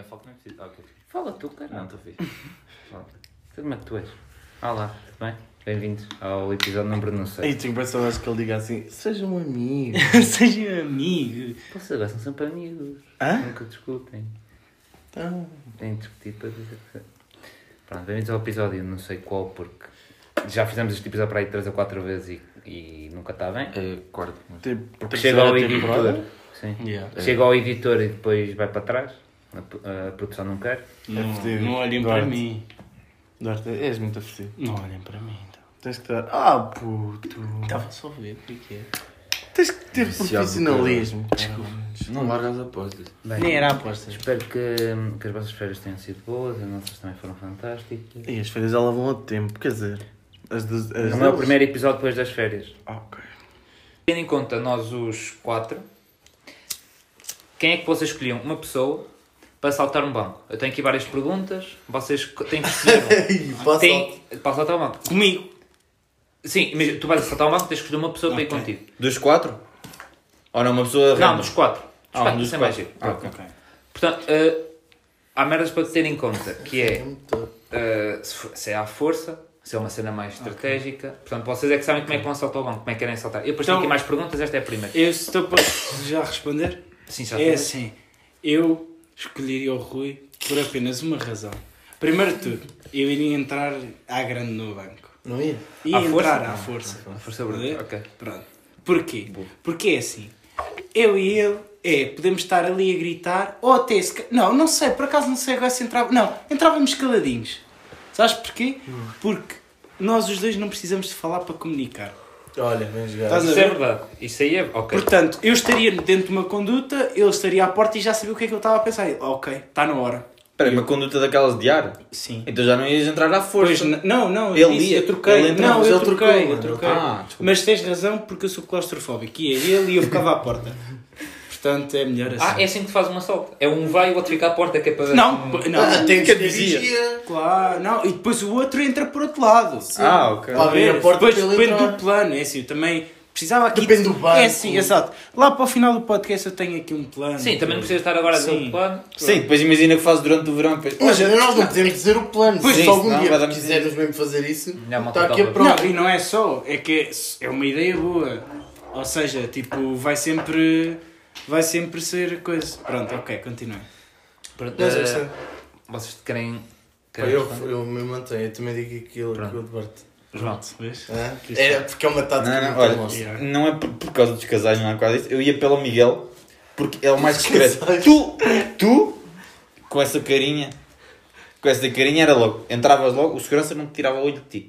Ninguém fala que não é preciso. Ok. Fala tu, cara. Não, estou fixe. Fala. Como é que tu és? Olá, tudo bem? Bem-vindos ao episódio número não sei. Aí tenho impressão acho que ele diga assim, seja um amigo. Sejam amigos. Vocês agora são sempre amigos. Hã? Nunca discutem. Então, Têm discutido para dizer que... Pronto, bem-vindos ao episódio não sei qual, porque já fizemos este episódio para aí 3 ou 4 vezes e, e nunca está bem. É quarto. mas- tipo, Porque terceira chega ao temporada? editor. Sim. Yeah. Chega ao editor e depois vai para trás. A, a produção não quer. Não, fedido. não olhem Duarte. para mim. Duarte, és muito oferecido. Não olhem para mim. Então. Tens que dar. Ah, puto. Estava só a ver o que é. Tens que ter Viciado profissionalismo. Não largas as apostas. Bem, Nem era a aposta. Espero que, que as vossas férias tenham sido boas, as nossas também foram fantásticas. E as férias já levam outro tempo, quer dizer. As de, as Não é o primeiro episódio depois das férias. Ah, ok. Tendo em conta nós os quatro, quem é que vocês escolhiam? Uma pessoa para saltar um banco. Eu tenho aqui várias perguntas, vocês têm que escolher. Passa. Tem, para saltar um banco. Comigo. Sim, imagina, tu vais saltar um banco, tens que escolher uma pessoa para ir contigo. Dos quatro? Ou não, uma pessoa Não, dos quatro. Dos Ah, quatro, dos sem mais quatro. giro. Ah, Pronto. ok. Ok. Portanto, eh, há merdas para ter em conta, que é eh, se, for- se é à força, se é uma cena mais estratégica. Portanto, vocês é que sabem como é que vão saltar o banco, como é que querem saltar. Eu depois tenho Então- aqui mais perguntas, esta é a primeira. Eu estou posso já responder? Sim, já É assim. Eu escolheria o Rui por apenas uma razão. Primeiro de tudo, eu iria entrar à grande no banco. Não ia? Ia À entrar força? à força. A força bruta, ok. Pronto. Porquê? Porque é assim. Eu e ele, é, podemos estar ali a gritar, ou até se... ca- Não, não sei, por acaso não sei agora se entrava... Não, entrávamos caladinhos. Sabes porquê? Porque nós os dois não precisamos de falar para comunicar. Olha, vem jogar. Isso é ver? verdade. Isso aí é. Ok. Portanto, eu estaria dentro de uma conduta, ele estaria à porta e já sabia o que é que eu estava a pensar. Eu, ok, está na hora. Espera aí, uma conduta daquelas de ar? Sim. Então já não ias entrar à força. Pois, não, não, Ele eu, disse, ia- eu troquei. ele entrava, não, mas eu ele troquei, trocou, eu troquei. Ah, mas tens razão porque eu sou claustrofóbico. Ia ele e eu ficava à porta. Portanto, é melhor assim. Ah, é assim que faz um assalto. É um vai e o outro fica à porta que é para ver. Não, p- não. Ah, tem que vigia. Claro, não. E depois o outro entra por outro lado. Ah, ok. Lá vem a Ver, porta depois depende entrar. do plano. É assim, eu também precisava aqui. Depende do banco. É assim, exato. Lá para o final do podcast eu tenho aqui um plano. Sim, também não precisa estar agora a dizer Sim. o plano. Sim, depois imagina que fazes durante o verão. Depois... Mas nós não podemos dizer o plano. Pois, se sim, algum dia quisermos mesmo fazer isso, Não, uma está aqui a prova. Não, e não é só, é que é uma ideia boa. Ou seja, tipo, vai sempre. Vai sempre ser coisa. Pronto, ok, continue. Pronto, Mas eh, essa- Vocês querem. Querem Eu, eu me mantenho, eu também digo aquilo que Pronto. o Duarte. João. Vês? Hã? Isso. É porque é uma tática Não, não, olha. Yeah. não é por, por causa dos casais, não é quase isso. Eu ia pelo Miguel, porque é o mais discreto. Tu, tu, com essa carinha, com essa carinha era logo. Entravas logo, o segurança não te tirava o olho de ti.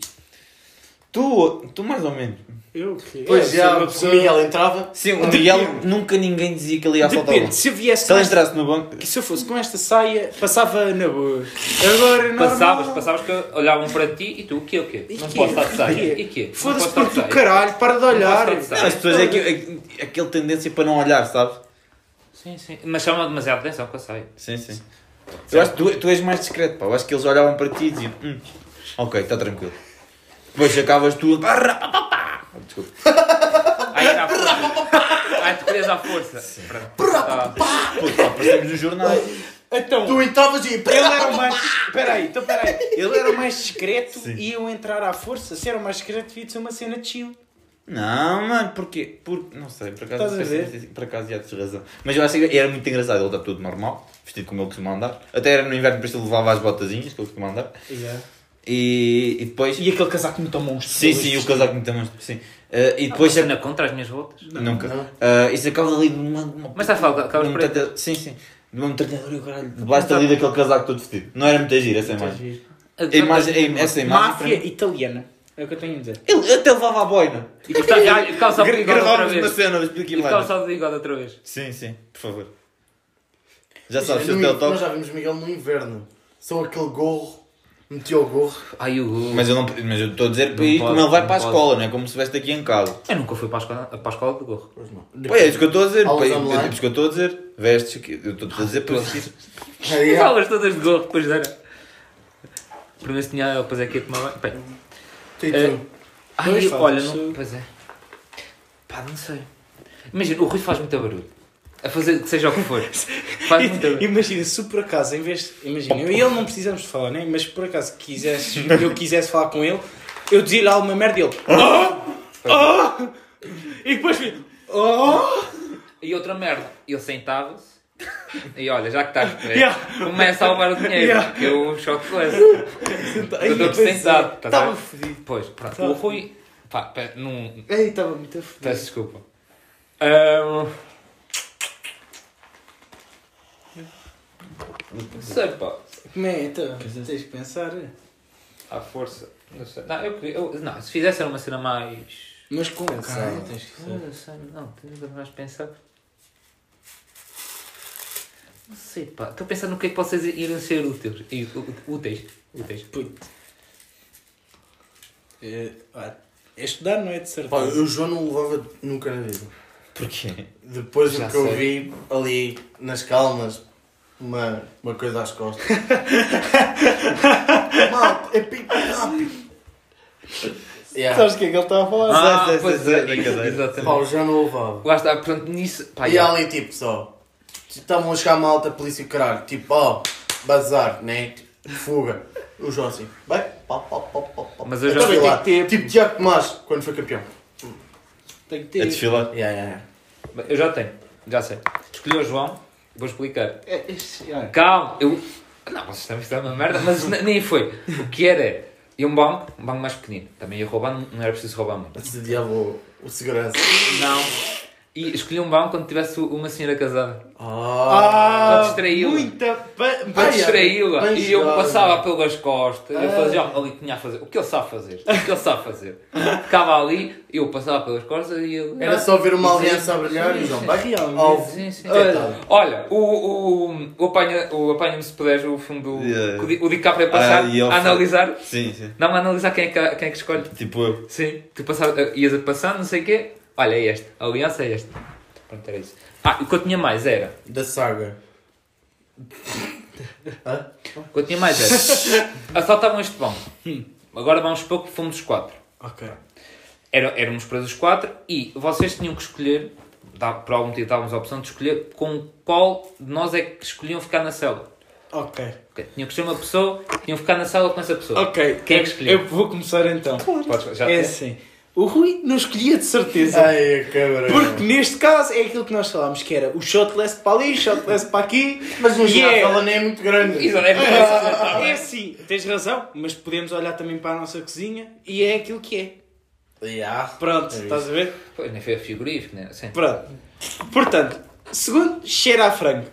Tu, tu mais ou menos. Eu que. Pois já, uma o pessoa- Miguel entrava. Sim, o Miguel nunca ninguém dizia que ele ia assaltar o Depende, se eu viesse Se com ele esta, entrasse no banco, se eu fosse com esta saia, passava na boa. Agora é normal. Passavas, passavas que olhavam para ti e tu, o quê, o quê? E Não quê? posso estar de saia. E quê? Foda-se Não posso porque estar do de saia. caralho, para de olhar. Não posso estar de Não, as pessoas é que, é, aquele tendência para não olhar, sabes? Sim, sim. Mas chama demasiada atenção com a saia. Sim, sim. Eu acho que tu, tu és mais discreto, pá. Eu acho que eles olhavam para ti e diziam, hum, ok, está tranquilo. Depois acabas tu. Desculpa. Aí era à força. Aí tu querias à força. Pronto. Ah, Pô, pá, aparecemos nos jornais. Então, Tu entravas e. ele era o mais. Peraí, então peraí. Ele era o mais discreto Sim. e eu entrar à força. Se era o mais discreto, devia de ser uma cena de chill. Não, mano, porquê? Por... Não sei, por acaso, Estás a ver? se- por acaso já tens razão. Mas eu acho que era muito engraçado, ele está tudo normal, vestido como ele costuma andar. Até era no inverno, por isso ele levava as botazinhas que ele costuma andar. E, e depois. E aquele casaco muito monstro. Sim, sim, o casaco muito monstro, sim. Uh, e depois. Depois na contra as minhas. Nunca. Não. Uh, isso acaba ali de uma. uma Mas estás a falar um metralhador- Sim, sim. De uma metralhadora e o caralho. Debaixo ali daquele casaco todo vestido. Não era muito giro essa imagem. A imagem, a- essa imagem. Máfia italiana. É o que eu tenho a dizer. Ele até levava a boina. E ficava e ficava só de bigode outra Gravávamos uma vez. cena do E ficava Blinders. só de bigode outra vez. Sim, sim, por favor. Já sabes, o teu Nós toque. já vimos Miguel no inverno. Só aquele gorro. Metia o gorro. Ai, o... Mas eu não mas eu estou a dizer para Não ir pode, como ele vai não para a pode. escola, não é como se estivesse aqui em casa. Eu nunca fui para a escola, para a escola de gorro. Pois não. Pô, é isso que eu estou a dizer. Pá. É isso que eu estou a dizer. Vestes aqui. Eu estou a dizer para vestir. Aí, As aulas todas de gorro, depois era. Primeiro se tinha, depois é que ia tomar banho. Bem, tu. Ai, Pois, olha, não. Pois é. Pá, não sei. Imagina, o Rui faz muito barulho. A fazer que seja o que for. Imagina, se por acaso, em vez de. Imagina, eu e ele não precisamos de falar, né? Mas se por acaso quisesse, eu quisesse falar com ele, eu dizia-lhe alguma merda e ele. Oh! Oh! E depois. Oh! E outra merda, ele sentava-se e olha, já que estás preso, Yeah. começa a levar o dinheiro, Yeah. que eu shot less. Ai, Eu estou sentado, a Estava fodido. Pois, pronto. Tava O Rui. Pá, pá, não. Ei, estava muito fodido. Peço desculpa. Ahm, Não sei, pá. Como é? Então, tens que pensar. À força. Não sei. Não, eu, eu, não, se fizesse era uma cena mais. Mas com calma, tens que pensar. não sei, não, tenho de mais pensar. Não sei, pá. Estou a pensar no que é que vocês iriam ser úteis. E- Úteis. Úteis. Puto. É, é estudar, não é de Pá, certeza. eu o João não levava nunca na vida. Porquê? Depois Já do que eu sei. vi ali nas calmas, uma, uma coisa às costas. Malta, é pico rápido. Yeah. Sabes o que é que ele está a falar? Ah, sei, pois sei, é, cadeira. exatamente. Pá, João não levava. Lá está, portanto, nisso. Pá, E já. ali tipo só. Estavam a chegar malta, a polícia e o caralho. Tipo, ó, bazar, né? Tipo, fuga. O João assim, vai, pá, pá, pá, pá, pá. Mas eu já Então, sei lá, ter- Tipo Tiago Tomás, quando foi campeão. Tem que A ter. desfilar? Yeah, yeah, yeah. Eu já tenho, já sei. Escolhi o João, vou explicar. É, olha, Calma, eu. Não, vocês também estão uma merda, mas nem foi. O que era? E um banco, um banco mais pequenino. Também ia roubar, não- era preciso roubar muito. Assediava o, o segurança. Não. E escolhi um banco quando tivesse uma senhora casada. Ah, Para distraí-la. Muita. pa- Para distraí-la. E eu passava pelas costas. Eu Ah. fazia ali tinha a fazer. O que ele sabe fazer? O que ele sabe fazer? Ficava ali, eu passava pelas costas e ele. Era só ver uma aliança a brilhar e João, sim. Olha. O, o, o Apanha- o Apanha-me se puderes, o filme do. Yeah. O, Di- o DiCaprio a passar Ah, a analisar. Sim, sim. Não, a analisar quem é que, quem é que escolhe. Tipo eu. Sim. Tu passava, ias passando, não sei o quê. Olha, é este. A aliança é este. Pronto, era isso. Ah, e o que eu tinha mais era. Da saga. Hã? O que eu tinha mais era. Assaltavam este banco. Agora vamos supor que fomos os quatro. Ok. Era, éramos presos os quatro e vocês tinham que escolher, dá, por algum motivo dávamos a opção de escolher com qual de nós é que escolhiam ficar na cela. Ok. Ok, Tinham que escolher uma pessoa, tinham que ficar na sala com essa pessoa. Ok. Quem é que escolheu? Eu vou começar então. Podes, já É assim. O Rui não escolhia de certeza. Ai, a câmara. Porque neste caso é aquilo que nós falámos, que era o shotless para ali, shotless para aqui. Mas no E geral é- ela nem é muito grande. Isso, é. É assim, tens razão, mas podemos olhar também para a nossa cozinha e é aquilo que é. Yeah. Pronto, É estás a ver? Pois, nem foi a frigorífico, né? Sim. Pronto. Portanto, segundo, cheira a frango.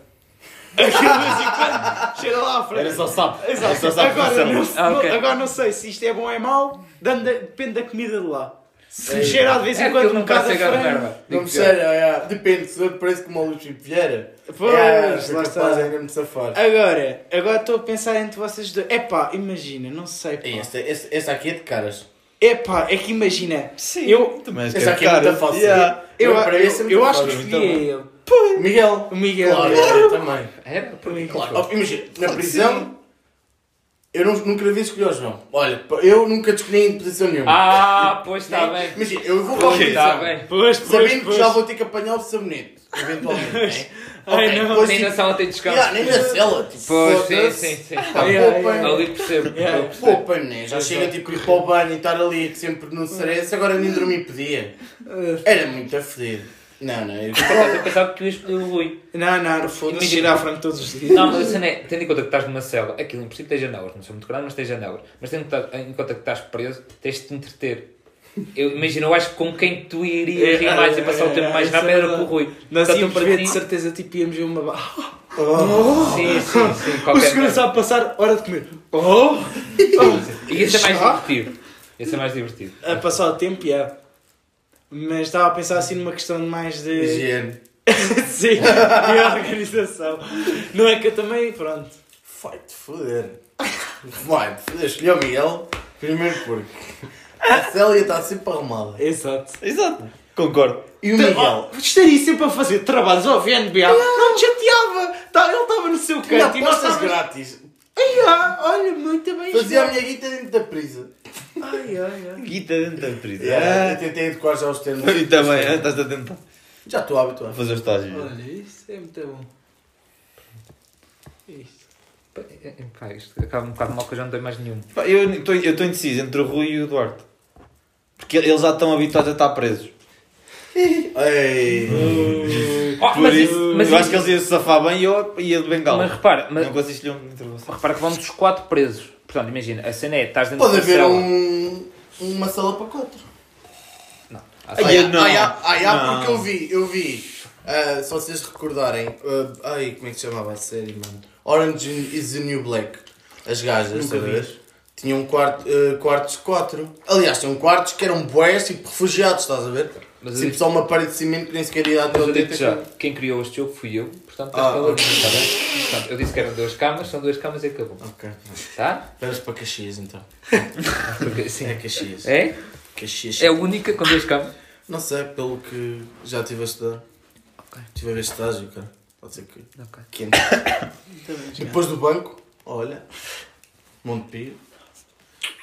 Aquilo cheira lá a frango. Era só sapo. Era Exato. só sapo Agora não. Ah, ok. agora não sei se isto é bom ou é mau, depende da comida de lá. Se me cheira de vez É em quando aquilo um bocado a frango. Não me é, depende, se eu parece como o Luís Filipe Vieira. Pois, é, lá sou está. ainda me safar. Agora, agora estou a pensar entre vocês dois. Epá, imagina, não sei. Pá. Esta aqui é de caras. Epá, é que imagina. Sim. Eu, Também acho aqui é cara. muito fácil. Yeah. eu, Eu, eu, esse é muito eu acho que fácil, escolhi então. ele. Miguel. O Miguel. Claro, eu também. Era? Por mim, Claro. claro. Imagina, na prisão, eu não, nunca devia escolher o João. Olha, eu nunca te escolhi em posição nenhuma. Ah, pois está bem. Imagina, eu vou a Pois está bem. Pois, pois, Sabendo que pois. já vou ter que apanhar o sabonete, eventualmente. né? Ai, Ok, não. depois, Nem na sala tem descanso. yeah, nem na cela. Tipo, Pois, sim, sim, sim. Yeah, poupa- yeah. Ali percebo. Yeah. Poupa, né? Já chega tipo ir para o banho e estar ali sempre no stress, agora nem dormir podia. Era muito afedido. Não, não, eu... Eu pensava que tu ias escolher o Rui. Não, não, não foda-se. Imagina- Cheirar a frango todos os dias. Não, mas a cena é, tendo em conta que estás numa cela, aquilo em princípio tem janelas, não são muito grandes, mas tem janelas. Mas tendo em conta que estás preso, tens de te entreter. Eu imagino, eu acho que com quem tu irias rir mais e passar o tempo mais é rápido era com o. Rui. Nós íamos ver ti- de certeza, tipo, íamos ver uma. ba- Sim, sim, sim. O Qualquer segurança a passar, hora de comer. Oh! E ia ser mais divertido. Ia ser mais divertido. A passar o tempo, já. Mas estava a pensar assim numa questão mais de. Higiene. Sim, e organização. Não é que eu também, pronto. Vai-te foder. Vai-te foder. Escolhi o Miguel, primeiro porque a Célia está sempre arrumada. Exato. Exato. Concordo. E o Miguel? Oh, estaria sempre a fazer trabalhos ao VNBA. Não te chateava. Tá, ele estava no seu Tinha canto e nós apostas estávamos... grátis. Ai, ah, olha, muito bem. Fazia a minha guita dentro da prisa. Ai, ai, ai. Guita dentro da prisão. Yeah, eu tentei adequar já os termos. E também, ah, estás a tentar Já estou habituado. fazer o estágio. Olha, isso é muito bom. Pá, isto acaba um bocado mal que eu já não tenho mais nenhum. Pá, Eu estou eu estou indeciso entre o Rui e o Duarte. Porque eles já estão habituados a estar presos. Ei. Oh, Por isso, isso, mas eu acho que eles iam se safar bem e eu ia de bengala. Mas repara, mas, Não escolher um repara que vamos os quatro presos. Portanto, imagina, a cena é, estás dentro Pode da haver cela. um, uma sala para quatro. Não. Ai, Ah, eu já, não. Não. porque eu vi, eu vi. ah, se vocês recordarem, ah, ai, como é que se chamava a série, mano? Orange is the New Black. As gajas, sabes? Tinham quarto, ah, quartos quatro. Aliás, tinham quartos que eram boés, tipo refugiados, estás a ver? Mas tipo digo- só uma parede de cimento que nem sequer ia dar Mas eu teu digo tempo. já, quem criou este jogo fui eu, portanto tens Ah, que valer, ok. está bem? Portanto, eu disse que eram duas camas, são duas camas e acabou. Ok. Tá? Vamos para Caxias então. Sim. É Caxias. É? Caxias. É a única com duas camas. Não sei, pelo que já estive a estudar. Ok. Estive a ver estágio, cara. Pode ser que. Ok. Quente. Depois do banco, olha. Montepio.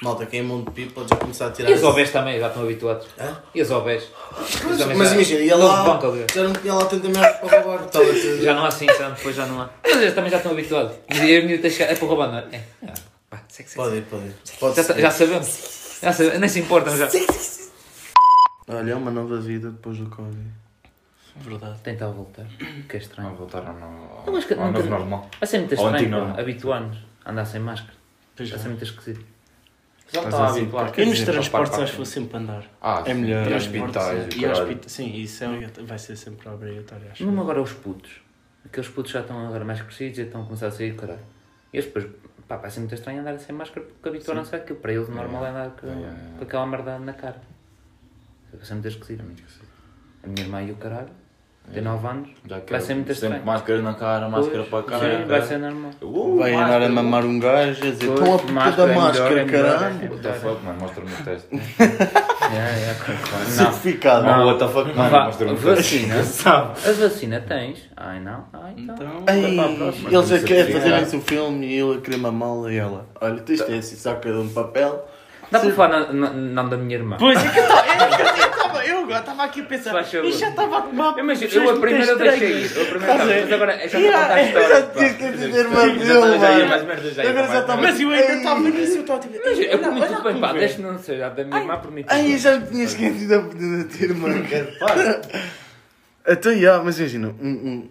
Malta, quem é Montepio pode já começar a tirar. E as OBs também, já estão habituados. Hã? E as OBs? Mas, mas já- imagina, ia lá. banco ali. Já não tinha lá tanta merda para roubar. Tudo. Já não há assim, sabe? Depois já não há. Mas eles também já estão habituados. Mas eu e a menina tens que chegar. É para roubar, não é? É. Pá, segue, segue, Pode ir, pode ir. Pode Já, ser. já sabemos. Já sabemos. Nem se importam já. Olha, é uma nova vida depois do Covid. Verdade. Tentar voltar. Que é Não estranho. voltaram ao, Eu acho que ao nunca- novo normal. Vai ser muito Ao estranho, habituar-nos a andar sem máscara. Vai é. ser muito esquisito. Já Mas estão assim, Eu nos transportes acho que vou sempre andar. Ah, É melhor. E Transportes, hospitais. é. e hospitais. Sim, isso é, vai ser sempre obrigatório, acho. Mesmo agora os putos. Aqueles putos já estão agora mais crescidos e estão a começar a sair, caralho. E eles depois, pá, vai ser muito estranho andar sem máscara porque habituaram-se àquilo. Para eles o normal é andar com, É, é, é. com aquela merda na cara. Vai ser muito esquisito. A minha irmã e o caralho, tem 9 anos, Já vai ser muito sempre estranho. máscara na cara, máscara Pois, para a cara. Sim, vai ser normal. Uh, Vai andar a mamar um gajo a dizer: Estão a puta máscara da é máscara, melhor, é melhor, caralho. é What the fuck, mano, mostra-me o teste. Yeah, yeah, claro, claro. Não. Certificado. Não, what the fuck, mano, mostra-me o teste. vacina. A vacina tens? Ai não? Ai então. Então, Ei, Para a próxima. eles já querem fazer é. esse filme e ele a querer mamá-la e ela. Olha, isto é assim, saca de um papel. Dá para falar na- na- nome da minha irmã? Pois é que eu estava eu agora estava aqui a pensar. Isto já estava a tomar. Imagina, eu a primeira eu deixei ir. Eu a primeira a mas agora já a Yeah, contar a história. já tinha que dizer irmã dele, já ia mais merda, já ia. Mas eu ainda estava nisso, eu estava tipo. Eu olha tudo a bem, pá, deixa não ser, já da minha irmã por mim tudo Ai, eu já me tinha esquecido a da tua irmã. Para. Então, já, mas imagina, um, um-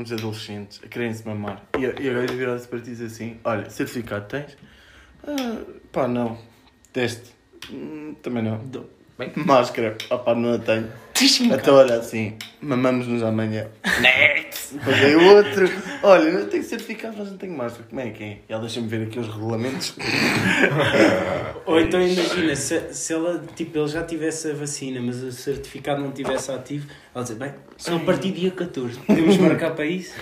uns adolescentes a querem-se mamar e, e agora virar-se para ti e assim: Olha, certificado tens? Ah, pá, não. Teste? Hum, também não. Dou. Bem. Máscara? Ah, pá, não a tenho. Então, olha assim, mamamos-nos amanhã. Next! Depois veio outro. Olha, eu tenho certificado, mas não tenho máscara. Como é que é? E ela deixa-me ver aqui os regulamentos. Ou então imagina, se, se ela, tipo, ele já tivesse a vacina, mas o certificado não tivesse ativo, ela dizer, bem, só a partir do dia 14. Podemos marcar para isso?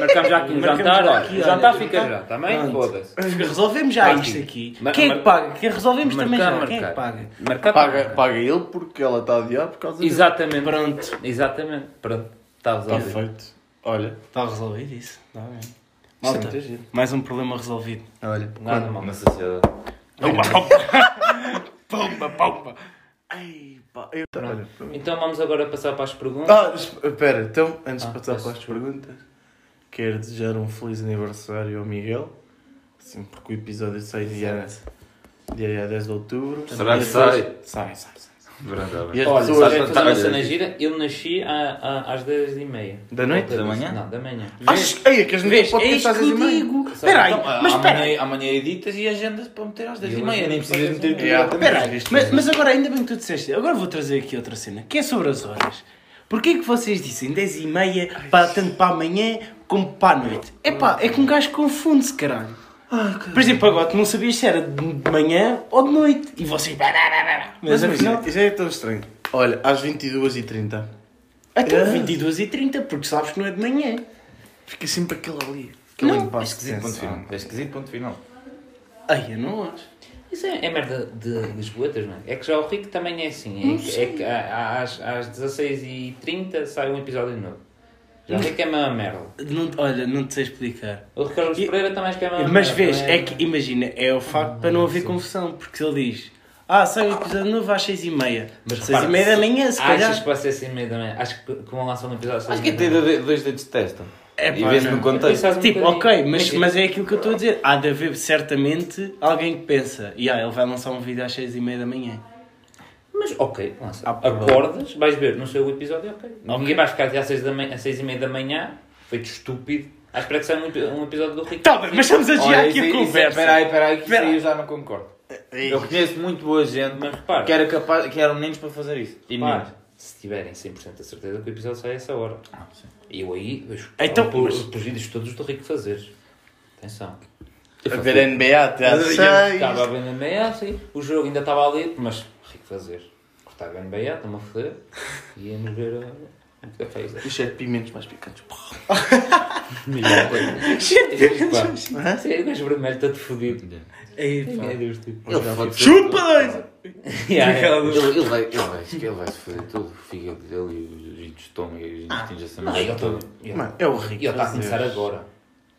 Marcamos já aqui um Marcamos jantar, já aqui, O jantar olha. fica já, também? Pronto. Foda-se. Resolvemos já Marque. isto aqui. Mar- Quem é que mar- paga? Quem resolvemos também Marcar, já. Quem é que marcar. paga? Marcar Paga, paga ele porque ela está a adiar por causa dele. Exatamente. Pronto. Exatamente. Pronto. Está Está resolvido. feito. Olha, Está resolvido isso. Está bem. é Malta, muito giro. mais um problema resolvido. Olha, Nada mal. Na sociedade. Pomba, pomba. Ai, pá, eu... Olha. Então vamos agora passar para as perguntas. Ah, espera, então, antes Ah, de passar peço para as perguntas, quero desejar um feliz aniversário ao Miguel. Assim, porque o episódio sai dia, dia 10 de outubro. Será que as sai? Sai, sai, sai. Verdade. E as Olha, pessoas... tá- fazer uma cena gira. Eu nasci à- à- às 10h30. Da noite? Da manhã? Não, da manhã. Que... Ei, Vês, é às que eu 10 e meia? digo. Sabe, Espera aí, Então, mas espera amanhã, amanhã editas e agendas para meter às 10 e Eu meia. Nem agendo precisas meter as tudo. Espera aí, mas, agora ainda bem que tu disseste, agora vou trazer aqui outra cena, que é sobre as horas. Porquê que vocês dizem 10 e meia, para, tanto para amanhã como para a noite? É pá, é que um gajo confunde-se, caralho. Por exemplo, agora tu não sabias se era de manhã ou de noite. E vocês... Mas, Mas afinal... já é tão estranho. Olha, às 22h30. Até É. 22 e 30, porque sabes que não é de manhã. Fica sempre aquele ali. Aquele Não, impasse de Esquisito, ponto final. É esquisito, ponto final. Ai, eu não acho. Isso é, é merda de Lisboetas, não é? É que já o Rico também é assim. É que, é que às, às 16h30 sai um episódio novo. Já o Rico é a mesma merda. Não, olha, não te sei explicar. O Ricardo E- Pereira também acho que é a mesma Mas merda. vês, não é que imagina, é o facto para não haver confusão, porque se ele diz, ah, sai um episódio novo às 6 e meia, Mas 6 repara, e meia da manhã, se Achas calhar. que vai ser assim meio da manhã? Acho que, que vão lançar um episódio às Acho seis que e é ter dois dedos de testa. É, e pá, vês não. no contexto. Um Tipo, ok, mas, mas é aquilo que eu estou a dizer. Há de haver certamente alguém que pensa, e ah, ele vai lançar um vídeo às 6 e meia da manhã. Mas ok, lança. Acordas, vais ver no seu episódio, ok. Ninguém vai ficar até às 6, da manhã, às 6 e meia da manhã, feito estúpido, à espera que saia um, epi- um episódio do Rico. Tá bem, mas estamos a desviar Olha, aqui a conversa. Espera aí, espera aí, que aí eu já não concordo. Eu conheço muito boa gente Mas repara, que, era capaz, que eram meninos para fazer isso. E repara, se tiverem 100% a certeza que o episódio sai a essa hora. Ah, sim. E eu aí vejo Então, por, mas- os vídeos todos do Rico fazeres. Atenção. A ver NBA até às Estava a 6. ver na NBA, sim. O jogo ainda estava ali, mas fazer. Cortava a NBA, estão-me a foder. E íamos ver uh, o café. Os sete pimentos mais picantes. Melhor coisa. O gajo vermelho todo fodido. Ei, Quem pá. é Deus, tipo? Ele pode ser- Chupa dois! Ele, vai, ele vai, se foder todo. O fígado dele e de estômago e os intestinos ele- Mano, é o rico. ele está a começar agora.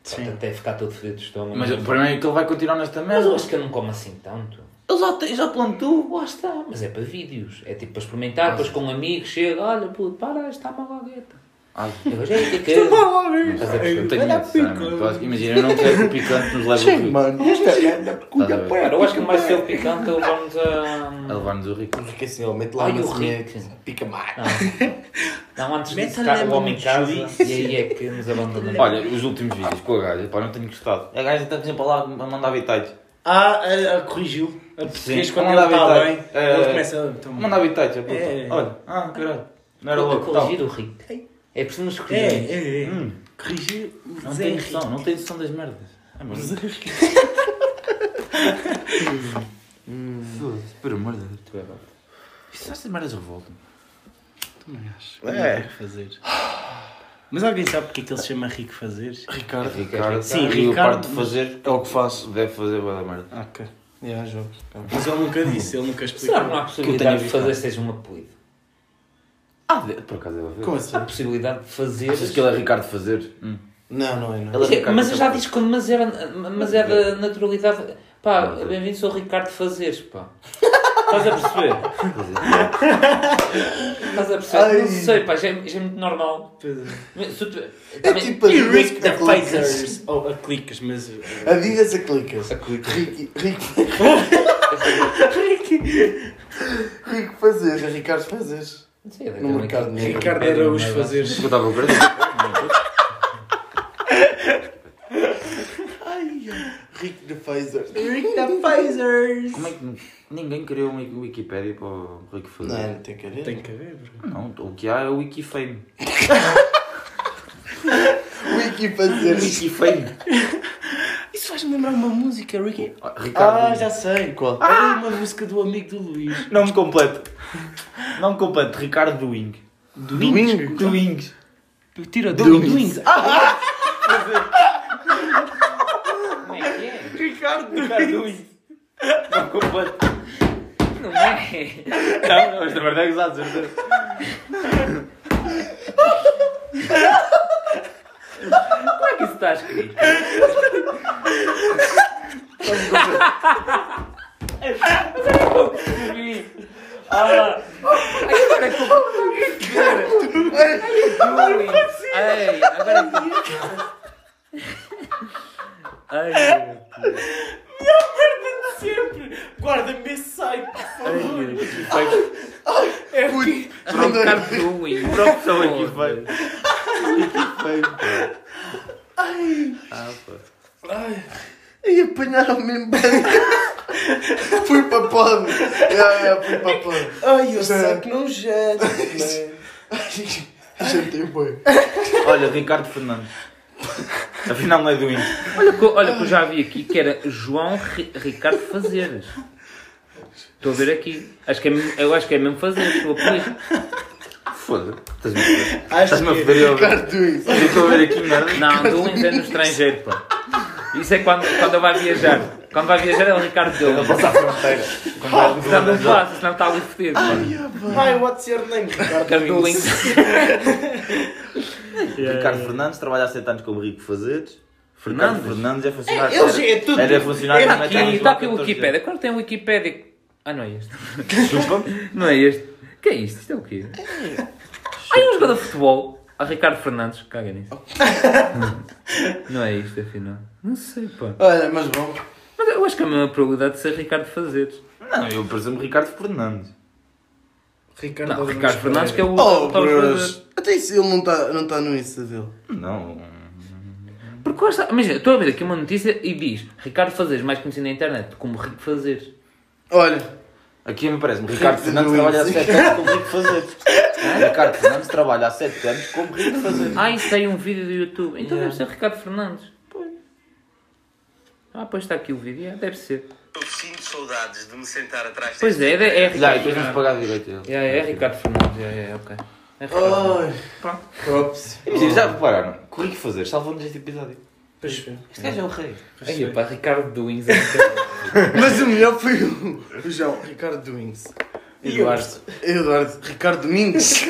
Sim. Até ficar todo fodido de estômago. Mas o problema é que ele vai continuar nesta Mas merda. eu acho que ele não come assim tanto. Ele já, tem- já plantou. Lá está, mas é para vídeos. É tipo para experimentar, depois com amigos, chega, olha puto, para, está uma bagueta. Ah, Eu que é? A eu tenho medo, acho que- Imagina, eu não quero que o picante nos leve Sim, ao rico. mano, isto é a? Cara, eu acho que mais ser o picante, ele vamos A a. levar-nos o rico. Porque assim, ele mete lá Ai, o rico. pica mais. Não, não antes disso, cá, o homem casa juice. e aí é que nos abandonamos. Olha, os últimos vídeos com a gaja, pá, não tenho gostado. A gaja está sempre lá a mandar bitites. Ah, a, a corrigiu. A português quando manda ele está habitar. bem. É, ele é. começa a. Manda bitites, a puta. É. Olha, ah, caralho. Não era louco. tal. corrigir o rico. É preciso nos É, corrigir. é, é. Hum, Corrigir o não tem noção, não tem noção das merdas. É, mano. Foda-se, Por amor de Deus. Tu é bom. Isso, Estas merdas revoltam. Também acho. É. Rico fazer. Mas alguém sabe porque é que ele se chama Rico Fazeres? Ricardo. Ricardo, Sim, e o Ricardo, parte de fazer, É o que faço. deve fazer boa da merda. Ah, ok. É, há jogos. Mas ele nunca disse, ele nunca explicou. Será que não há eu possibilidade tenho de fazer seja um apelido? Ah, de- por acaso deve haver. Como Há assim? possibilidade de fazer. Achas que ele é Ricardo fazer? Hum. Não, não é, não. Ele é Sim, Ricardo mas eu já Fazer. disse com demasiada, mas é da naturalidade. Pá, bem-vindo, sou o Ricardo Fazeres, pá. Estás a perceber? Estás a perceber? Ai. Não sei, pá, já é, já é muito normal. Mas se tu- É também- tipo E Adidas Rick a da clicas. Fazers. Oh, a clicas, mas. Adidas a clicas. A clicas. Rick, Rick, Rico fazeres, é Ricardo fazeres. Sim, é No mercado negro. Ricardo era os fazeres. Eu estava a Rico. Rick da Fazers. Como é que ninguém criou uma Wikipédia para o Rico fazer? Não, não tem que haver. Tem que haver, bro. Não, o que há é o Wikifame. Wiki fazeres. Wikifame. Isso faz-me lembrar uma música, Ricky. Ricardo. Ah, já sei. Qual? Era uma música do amigo do Luís. Nome completo. Nome completo. Ricardo Duing. Do Domingo? Duing. Tira do Domingo. Wings. Ah, Como é que é? Duing. Nome completo. Não é? Não, mas na verdade é exato, certeza. Como é que isso está escrito? Mas era pouco percebi. Ah, ai, agora é que eu vou perceber. Ai, Ai, agora é que Ai, meu Deus. sempre. Guarda-me esse site, por favor. É Puto. From Cartoon. Pronto, só Wikifame. Wikifame. Ah, pá. Ai, apanharam mesmo bem. Fui para pod. Já, já, fui para pod. Ai, eu sei que não janta, Jantei bem. Olha, Ricardo Fernandes. Afinal não é Duing. Olha que, olha que eu já vi aqui que era João Ri- Ricardo Fazeres. Estou a ver aqui. Acho que é, mesmo- eu acho que é mesmo Fazeres, o apelido. Foda-se. Estás-me a foder. Acho Estás-me a que- foder eu Duis. Eu estou a ver aqui merda. Não, Duins é no estrangeiro, pá. Isso é quando, quando ele vai viajar. Quando vai viajar é o Ricardo Duins. Passar a fronteira. Senão não passa, senão está ali fodido. pá. Ai, what's your name? Ricardo Duins. Ricardo Fernandes trabalha há 7 anos como Rico Fazeres. Ricardo Fernandes? Fernandes é funcionário. É, ele é tudo. Era funcionário É Aqui, está aqui o 14 Wikipedia. Quando tem o Wikipedia. Ah, não é este. Desculpa. Não é este. O que é isto? Isto é o quê? Ai, um jogador de futebol. Ah, Ricardo Fernandes, caga nisso. não é isto, afinal. Não sei, pá. Olha, mas bom. Mas eu acho que a mesma probabilidade de ser Ricardo Fazeres. Não, eu, por exemplo, Ricardo Fernandes. Ricardo, Não, Ricardo Fernandes que é o Oh, bros. Até isso ele não está não tá no Insta dele. Não. Porque lá imagina, estou a ver aqui uma notícia e diz Ricardo Fazeres, mais conhecido na internet como Rico Fazeres. Olha, Aqui me parece-me Ricardo Fernandes trabalha há 7 anos como Rico Fazer. Ricardo Fernandes trabalha há 7 anos como Rico Fazer. Ah, isso tem um vídeo do YouTube. Então Yeah. deve ser Ricardo Fernandes. Ah, pois está aqui o vídeo. Deve ser. Eu sinto saudades de me sentar atrás Pois é, é, é Já, Ricardo depois vamos Fernandes. pagar direito dele. É, é Ricardo Fernandes, é, é, ok. É Ricardo Fernandes. ai, Pronto. props. Imagina, já repararam? Que o Rico Fazer salvou-nos este episódio. Pois é. Este gajo é o rei. Aí, pá, Ricardo Doings. é muito- Mas o melhor foi o, o João, Ricardo Doings. Eduardo. Eduardo, Ricardo Domingos.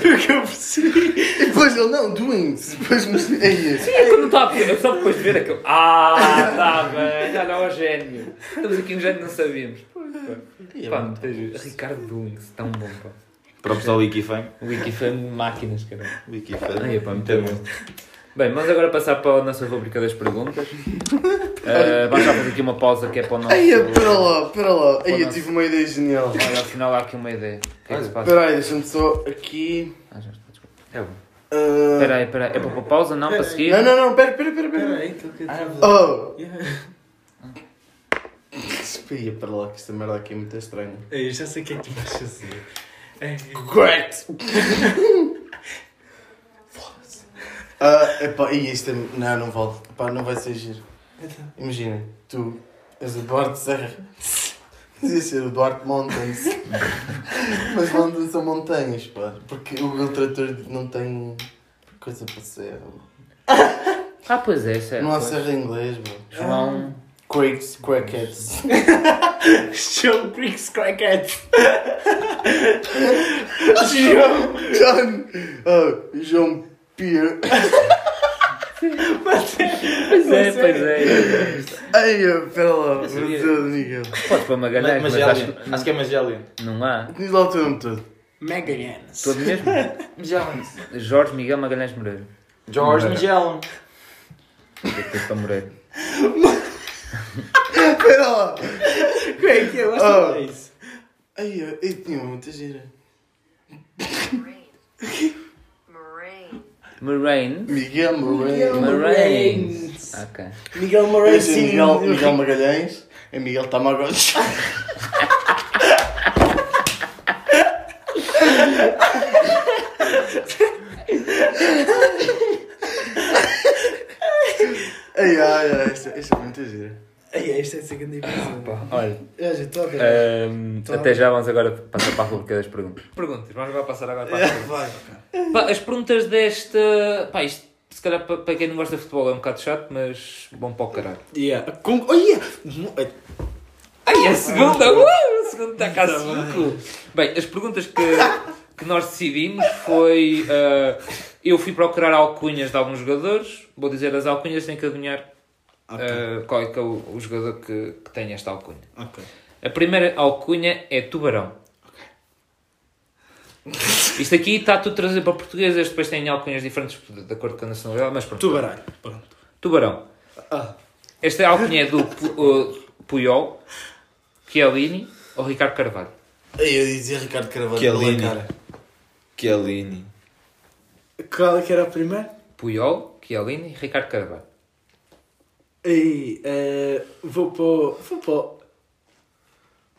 Porque eu percebi. E depois ele, não, Doings. Depois mas é esse. É quando estava a perceber, eu só depois de ver aquilo. Ah, está bem, olha o gênio. Estamos aqui um gênio que não sabíamos. Pois, pá. Pá, muito. Ricardo Doings, tão bom, pá. Para o pessoal Wikifame. O Wiki foi máquinas, caralho. Wikifame. Ai, pá, muito bom. Bem, vamos agora passar para a nossa rubrica das perguntas. Uh, vamos já fazer aqui uma pausa que é para o nosso. Ai, pera lá, pera lá. Ai, eu nosso- tive uma ideia genial. Olha, afinal há aqui uma ideia. O que é que se passa? Espera aí, deixa-me só aqui. Ah, já está, desculpa. É bom. ah, Espera aí, espera aí. É para pôr pausa? Não, para seguir? Não, não, não, pera, pera, pera, pera. Peraí, que eu quero- Oh! Yeah. Espia para lá que esta merda aqui é muito estranha. Ei, eu já sei o que é que tu vais fazer. Ei, Correct! Ah, epá, e isto é... Não, não vale. Epá, não vai ser giro. então. Imagina, tu és o Duarte Serra. Dizia ser o Duarte Mountains. Mas Mountains são montanhas, pá. Porque o meu trator não tem coisa para serra. Ah, pois é, certo. Não há pois. serra em inglês, bro. João. Quakes, crackheads. Show Bricks Crackhead. João! John! Oh, João Pierre. Pois é, pois é. Ai, espera lá, Eu sabia. De Miguel. Podes pôr Magalhães, mas Magellan. acho Acho que é Magellan. que não há. Diz lá o teu nome todo. Megalhans. Todo mesmo? Magellan. Jorge Miguel Magalhães Moreira. George. Magellan. Vou ter para Moreira. Espera lá! Como é que é? Eu acho Oh. que é isso. Ai, eu, eu tinha uma muita gira. Moraine. Moraine. Miguel Moreira. Moraine. Ok. Miguel Moreira, Esse é. Miguel, Miguel Magalhães. É Miguel Tamagotchi. Ai, ai, ai, esta, esta é muito gira. Ai, esta é a segunda episódio. Olha. Já estou a ver. Tá. até já vamos agora passar para a rubrica das perguntas. Perguntas, vamos agora passar agora para as perguntas. Vai. Pá, as perguntas desta. Pá, isto se calhar para, para quem não gosta de futebol é um bocado chato, mas bom para o caralho. Yeah. Com... Oh, yeah. Ai, a segunda! Uh, a segunda está cá cinco! Bem, as perguntas que, que nós decidimos foi. ah, eu fui procurar alcunhas de alguns jogadores, vou dizer as alcunhas, tem que adivinhar ah, qual é que é o, o jogador que, que tem esta alcunha. Ok. A primeira alcunha é Tubarão. Isto aqui está tudo trazido para português, depois têm alcunhas diferentes de acordo com a nacionalidade, mas pronto. Tubaralho. Pronto. Tubarão. Ah. Esta alcunha é do Pu- uh, Puyol, Chiellini ou Ricardo Carvalho. Eu dizia Ricardo Carvalho Chiellini. cara. Chiellini. Qual é que era a primeira? Puyol, Chiellini e Ricardo Carvalho. Ei, eh, vou para o... Vou para o...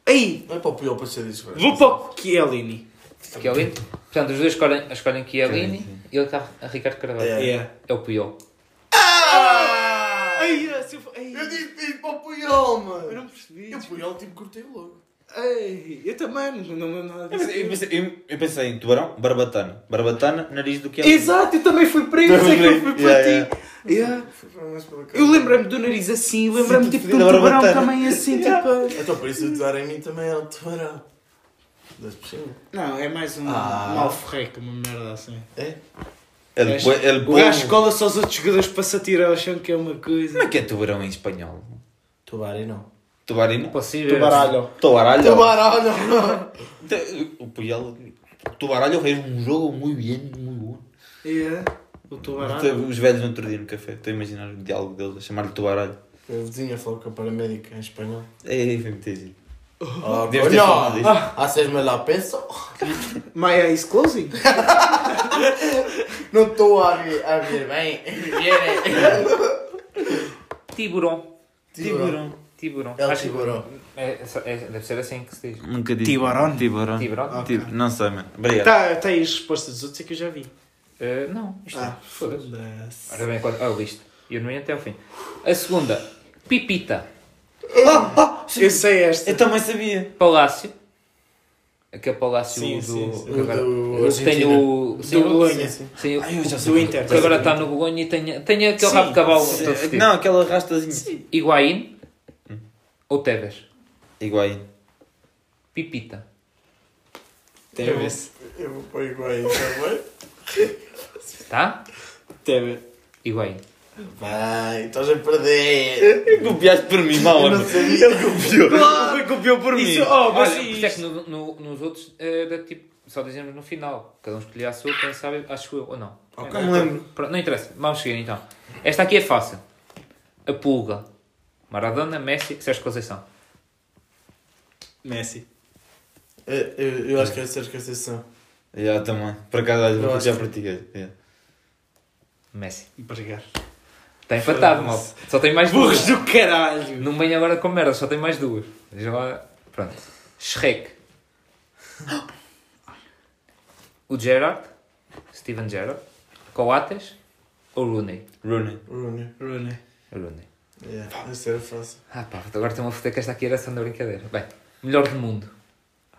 Ei, Não é para o Puyol para ser isso, velho. vou para o Chiellini. Chiellini. Portanto, os dois escolhem, escolhem Chiellini e ele está a Ricardo Carvalho. É. Yeah. É o Puyol. Ai, se eu... Ei, Eu disse para o Puyol, mano. eu não percebi. E o Puyol, tipo, cortei logo. Ei, eu também não me lembro nada Eu disso. pensei, eu pensei- eu- pensei em tubarão, barbatana. Barbatana, nariz do Chiellini. Exato, eu também fui para isso, é que eu fui para Yeah, ti. Yeah. Eu lembrei-me do nariz assim, lembrei-me tipo de um tubarão barbatana. também assim, tipo... Então, por isso o Eduardo em mim também era o tubarão. Não, é mais um Ah. malferreco, uma merda assim. É? Ele, põe- ele O põe- gajo cola só os outros jogadores para se atirar ao chão, que é uma coisa. Como é que é tubarão em espanhol? Tubarão não. Tubarino? Possível. Tubaralho. Tubaralho. Tubarão! O Puyol. O Tubaralho fez um jogo muito bem, muito bom. É. O tubarão. Teve Os velhos no outro dia no café. Estou a imaginar o diálogo deles a chamar-lhe tubaralho. A vizinha falou com a paramédica em espanhol. Ei, foi muito giro. Ah, Deves ter falado disso. Haces-me la peso? My eyes closing. Não estou a ver, a ver bem. Viene. Tiburão. Tiburão. Tiburão. É o que- tiburão. É, é- deve ser assim que se diz. Nunca disse. Tiburão? Tiburão. Tiburão? Ti- Não sei, mano. Obrigado. Tá, tá aí as respostas dos outros é que eu já vi. Eh, não, isto Ah, foda-se. foda-se. Ora bem, quando... oh, isto. Eu não ia até ao fim. A segunda, Pipita. Eu sei esta. Eu também sabia. Palácio. Aquele palácio Sim, do. sim, sim. que agora- Do tenho o. Sim, Do o- Bolonha. Sim, sim. Ai, eu já o- sei Do Inter. que agora está no Bolonha e tem, tem aquele Sim, rabo de cavalo. Não, aquela rastazinha. Higuaín ou Tevez? Igual. Pipita. Teve. Eu vou pôr igual aí, tá bem? Tá? Teve. Higuaín. Vai, estás a perder. Copiaste por mim, mal. Não sabia. Ele copiou. Ele copiou por mim. Isso, oh, mas Olha, isso é que no- no- nos outros era tipo. Só dizemos no final. Cada um escolhia a sua, quem sabe, acho eu, ou não. Ok. Não me lembro. Pronto, não interessa. Vamos seguir então. Esta aqui é fácil. A pulga. Maradona, Messi, Sérgio Conceição. Messi. Eu, eu, eu acho que é Sérgio Conceição. Já, também. Por acaso, Eu vou já que- pratiquei. Yeah. Messi. Obrigado. Está empatado, mal. Só tem mais Burros duas. do caralho. Não venho agora com merda, só tem mais duas. Veja lá. Pronto. Shrek. O Gerrard. Steven Gerrard. Coates. Ou Rooney. Rooney. Rooney. Rooney. Rooney. Yeah, isso era fácil. Ah pá, agora estão a foder que esta aqui era só da brincadeira. Bem, melhor do mundo.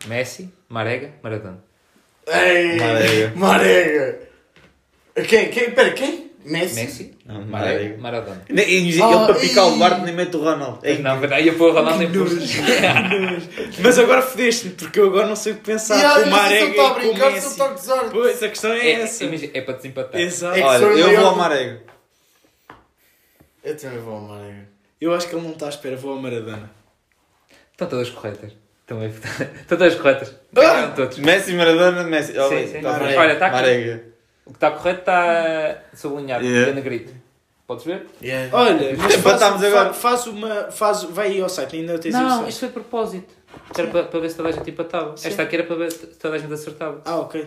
Messi, Marega, Maradona. Ei! Marega. Marega! Quem? Quem? Pera, quem? Messi? Messi, Não, Marega, Marega. Maradona. E, e, ele Ah, para picar e- o Bart nem mete o Ronaldo. Não, peraí, eu pôr o Ronaldo em pus. Mas agora fodeste-me, porque eu agora não sei o que pensar Yeah, com o Marega ele está a e com o brincar, se ele Messi. Pois, a questão é, É, essa. imagina, é para desempatar. Exato. É que Olha, sou eu eu. vou ao Marega. Eu também vou ao Marega. Eu acho que ele não está à espera, vou ao Maradona. Estão todas corretas. Estão, estão todas corretas. Ganharam todos. Messi, Maradona, Messi. Sim, sim. tá. Olha, está aqui. Marega. O que está correto está sublinhado, Yeah. negrito. Podes ver? Yeah. Olha, mas faz, agora. fa- faz uma. Faz, vai aí ao site, ainda tens Não, isso. isto foi de propósito. Isto era para, para ver se toda a gente empatava. Sim. Esta aqui era para ver se toda a gente acertava. Ah, ok.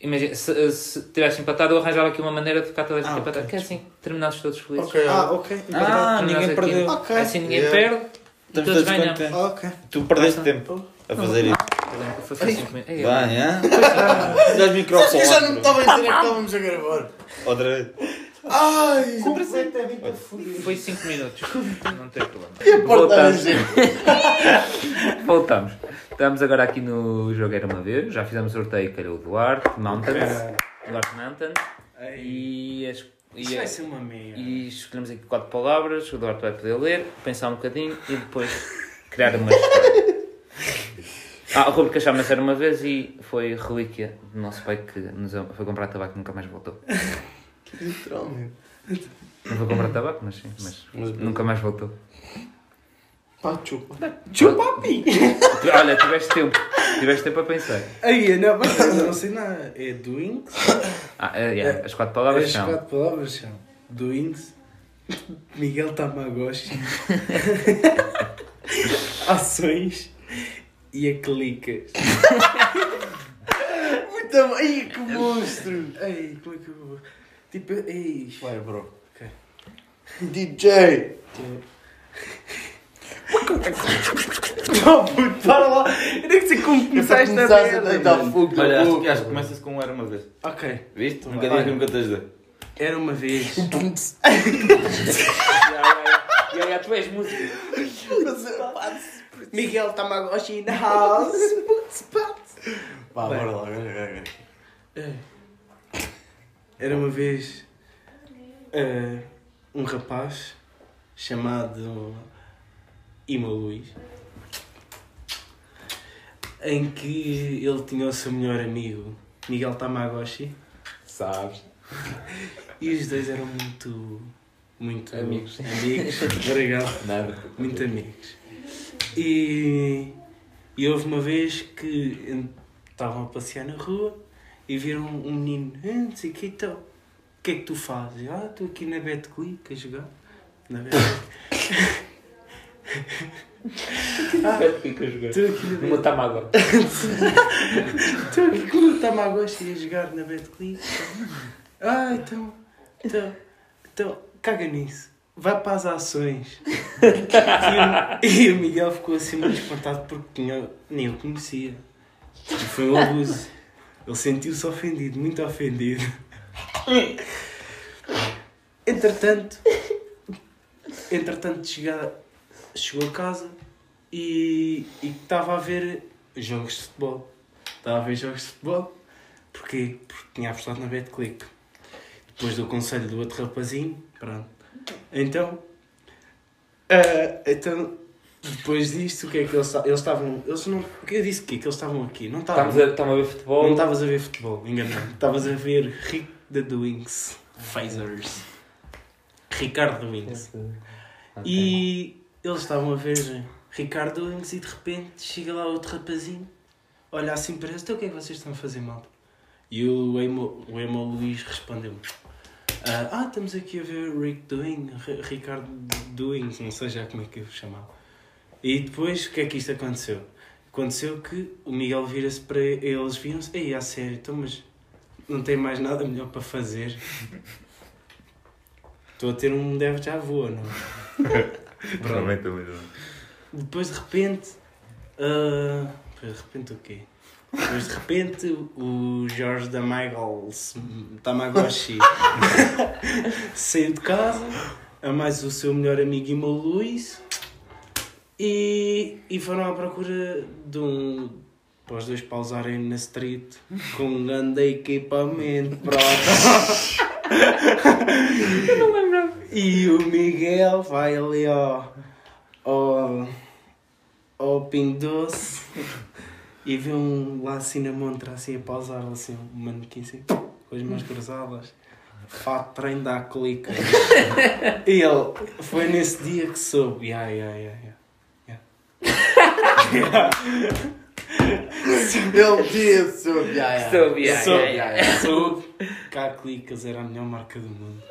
Imagina, se, se tivesse empatado, eu arranjava aqui uma maneira de ficar toda a gente Ah, empatada. ok. Que é assim, terminados todos felizes. Ok, Ah, ah, ok. Ah, Terminados ninguém perdeu. Ok. Assim ninguém Yeah. perde e todos todos ganham. Ah, ok. Tu perdeste tempo a fazer isso. Foi foi cinco minutos. Ei, Vai, hã? Dá os microfones. eu já não me estava a entender que estávamos a gravar. Outra vez. Ai! Foi 5 minutos. Não tem problema. Porta Voltamos. gente. Voltamos. Estamos agora aqui no Jogo Era Uma Vez. Já fizemos o sorteio calhou o Duarte Mountains. Duarte Mountains. E, as, e, Isso vai ser uma meia. e escolhemos aqui quatro palavras. O Duarte vai poder ler, pensar um bocadinho e depois criar uma história. Ah, a rubrica chama-se Era Uma Vez e foi relíquia do nosso pai que nos foi comprar tabaco e nunca mais voltou. Literalmente. Não foi comprar tabaco, mas sim. Mas, nunca mais voltou. Pá, chupa. Chupapi! Olha, tiveste tempo. Tiveste tempo a pensar. Aí, não, mas eu não sei nada. É doing. Ah, é, yeah, as quatro palavras As são. quatro palavras são Doings, Miguel Tamagotchi, Ações e a Clicas. Muito bem. Ai, que monstro. Ei, como é que eu vou? Tipo, ei. Vai, bro. Ok. DJ. Oh, puto, para lá! Eu nem sei como começar esta Começaste a merda. deitar mano. fogo na Olha, acho, que- acho que começa-se com um era uma vez. Ok, Viste? Nunca Olha. digo que nunca te ajudei. era uma vez. E aí, tu és música. Miguel Tamagotchi in the house. Putz, putz. Vá, bora lá. Agora, agora. É. Era uma vez eh, um rapaz chamado Ima Luís em que ele tinha o seu melhor amigo Miguel Tamagotchi Sabes. e os dois eram muito muito Amigos. amigos obrigado Nada. muito amigos e, e houve uma vez que estavam a passear na rua e viram um menino, ah, sei o que e tal. que é que tu fazes? Ah, estou aqui na BetClick a jogar. Na Bet- Fica a jogar. Estou aqui na Numa Tamagua. Estou aqui com o Tamagotchi a jogar na BetClick. Ah, então, então, então, caga nisso. Vai para as ações. E o, e o Miguel ficou assim muito espantado porque tinha, nem o conhecia. E foi um abuso. Ele sentiu-se ofendido, muito ofendido. Entretanto, entretanto chega, chegou a casa e estava a ver jogos de futebol. Estava a ver jogos de futebol. Porquê? Porque tinha apostado na BetClick. Depois do conselho do outro rapazinho, pronto. Então, ah, então depois disto, o que é que eles estavam? Eles estavam. Eles não. O que eu disse aqui? Que eles estavam aqui. Não estavam. Estamos a, ver futebol. Não estavas a ver futebol, enganado. Estavas a ver Rick the Doings. Phasers. Ricardo Doings. E eles estavam a ver Ricardo Doings e de repente chega lá outro rapazinho, olha assim para eles, então o que é que vocês estão a fazer mal? E o Emo, o Emo Luís respondeu-me. Ah, ah, estamos aqui a ver Rick Doing, Ricardo Doings, não sei já como é que eu chamava. E depois, o que é que isto aconteceu? Aconteceu que o Miguel vira-se para eles, viram-se, ei, a sério, então, mas não tem mais nada melhor para fazer. Estou a ter um dev já voa, não é? Pronto. Provavelmente também. Depois de repente. ah, depois de repente o quê? Depois de repente o Jorge da Michaels Tamagotchi saiu de casa, a mais o seu melhor amigo Imo Luís e, e foram à procura de um. para os dois pausarem na street com um grande equipamento pronto. E o Miguel vai ali ao. ao. ao Pingo Doce e vê um lá assim na montra, assim a pausar, assim, um manequim assim, com as mãos cruzadas. Fato treino dá clica. e ele foi nesse dia que soube. Ya, ya. Ele disse, o Biaia. Soube, ya, Soube, ya, ya. soube que a Clicas era a melhor marca do mundo.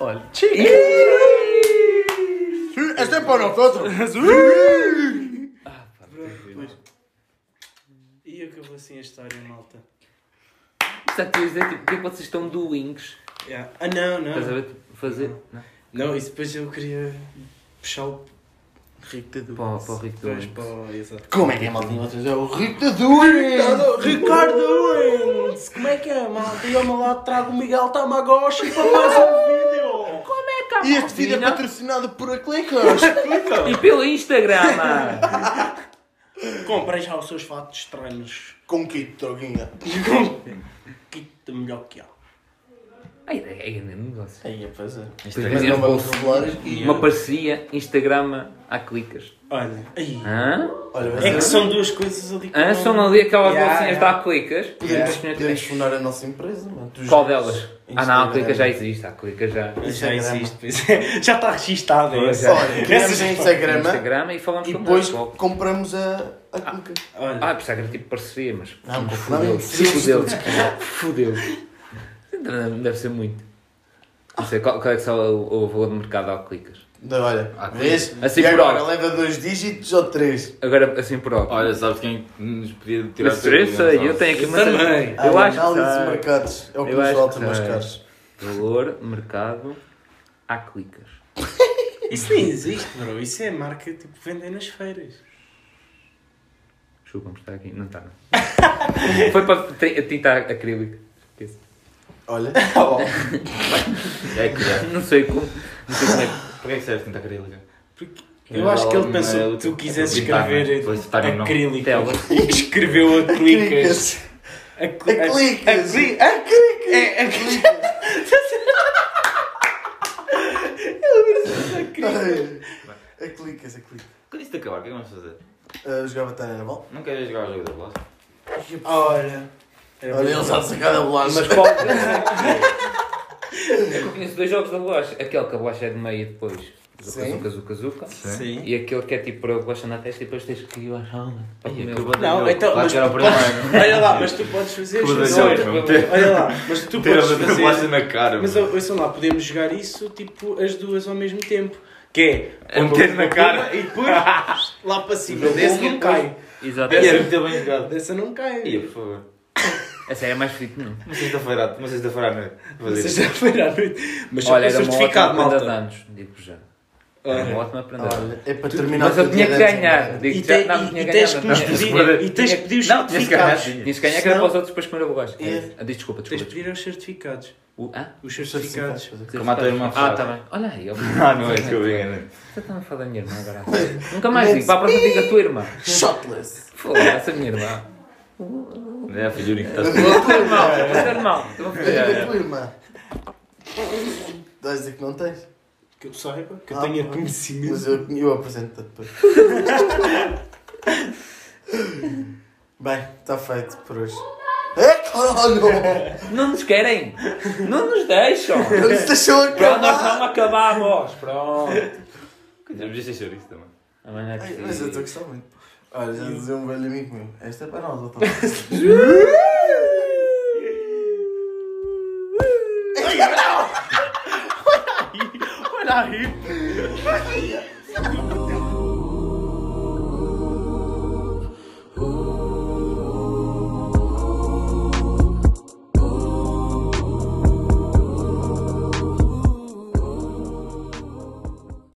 Olha. Este é para nosotros. E acabou assim a história, malta. Sabe o que eu ia dizer? Tipo, o que é que vocês estão doings? Ya. Ah, não, não. Estás a ver? Tipo, Fazer? Não. Não, e depois eu queria puxar o. Rico da Para, o- para o o. Exato. Como é que é, maldinho? Vocês é o Rico da Doings. Ricardo Wins! Como é que é, malta? E ao meu lado trago o Miguel Tamagotchi para mais um vídeo! Como é que E este vídeo é patrocinado por a Clicas. E pelo Instagram, mano. Comprei já os seus fatos estranhos. Com kit, droguinha. Kit de melhor que há. Ai, é é grande negócio. Aí, pois é. Depois é Mas vendemos não vamos bolsa. revelar aqui. Uma parceria Instagram a clicas. Olha, aí. Hã? Olha, mas É que são duas coisas ali que. Hã? não- São ali aquelas bolsinhas ya. da clicas. Podemos, podemos fundar a nossa empresa, mano. Tu Qual delas? Ah não, a Instagram. clica já existe. A clica já. Já existe, pois é. Já está registado. é. Já. Olha, criamos a Instagram Instagram e falamos e com depois eles logo. compramos a, a Clica. Olha, Ah, pensava que era tipo parceria, mas. Não, não, fudeu-se. não, Fudeu-se. Fudeu-se. Deve ser muito. Não sei qual, qual é que são o, o valor de mercado ao clicas. Olha, Ah, vês? assim e por agora leva dois dígitos ou três? Agora assim por alto. Olha, sabes quem nos podia tirar Mas eu sei, eu tenho aqui uma. também. Eu acho que análise de mercados. É o que Eu nos acho falta, que meus sei. caros. Valor, mercado, há clicas. Isso nem existe, bro. Isso é marca tipo vender nas feiras. Desculpa, está aqui. Não está, não. Foi para ti- tinta acrílica. Olha, É que já. Não sei como. Não sei como é que. Porquê é que serve tinta acrílica? Eu acho que ele é pensou o que tu tipo- quisesse né? escrever nome. acrílico Tela. e escreveu a clicas. Clicas. A cli- A clicas. A cli- a clicas. É, a clicas. A Clicas, a Clicas. Quando isto acabar, o que é que vamos fazer? Ah, Jogava Tânia na bola? Não queres jogar o jogo da bola? Olha. Olha, ele já sacar a bolacha. Mas qual? É que eu conheço dois jogos da bolacha. Aquele que a bolacha é de meio e depois zuca, zuca, zuca. Sim. E aquele que é tipo para bolacha na testa e depois tens que ir à comer. Não, então, mas, o podes- olha lá, mas tu podes fazer meu. Olha lá, mas tu Ter podes a bolacha fazer. na cara. Mas ouçam lá, podemos jogar isso tipo as duas ao mesmo tempo. Que é É meter na cara. e depois lá para cima. Desse não cai. Exatamente. Dessa não cai. Ia, por favor. Essa é mais frito não. Uma sexta-feira, uma sexta-feira à noite. Isso. Sexta-feira à noite. Mas Olha, era uma ótima certificado, prenda de malta. anos, digo já. Era uma ótima prenda de anos. Olha, é para terminar Mas eu tinha que ganhar. Digo já, não, tinha e que tens que pedir, e tens que pedir os Não, tinhas que ganhar, certificados. tinha. Tinhas que ganhar que era para os outros depois comer a. É. Ah, diz desculpa, Tens de desculpa. pedir os certificados. O- hã? Os Os certificados. certificados. Como a tua irmã Ah, faz. tá bem. Olha aí. eu- Ah, não é isso que eu vi ainda. Você está a falar da minha irmã agora. Nunca mais digo. Para a próxima diga a tua irmã. Shotless. Foda-se a minha irmã. É, filho único que O estás teu irmão. O teu irmão. Fazer- É da tua irmã. Vais dizer que não tens? Que eu saiba, que eu Ah, tenha conhecimento. Mas eu, eu apresento-te depois. Bem, está feito por hoje. É? Oh, não! Não nos querem. Não nos deixam. Não se deixou Pronto, nós acabar! não acabamos. Pronto. Me disse chouriço também. Amanhã é Ai, Mas eu estou a gostar muito. Olha, já dizia um velho amigo meu. Esta é para nós, outra Olha aí!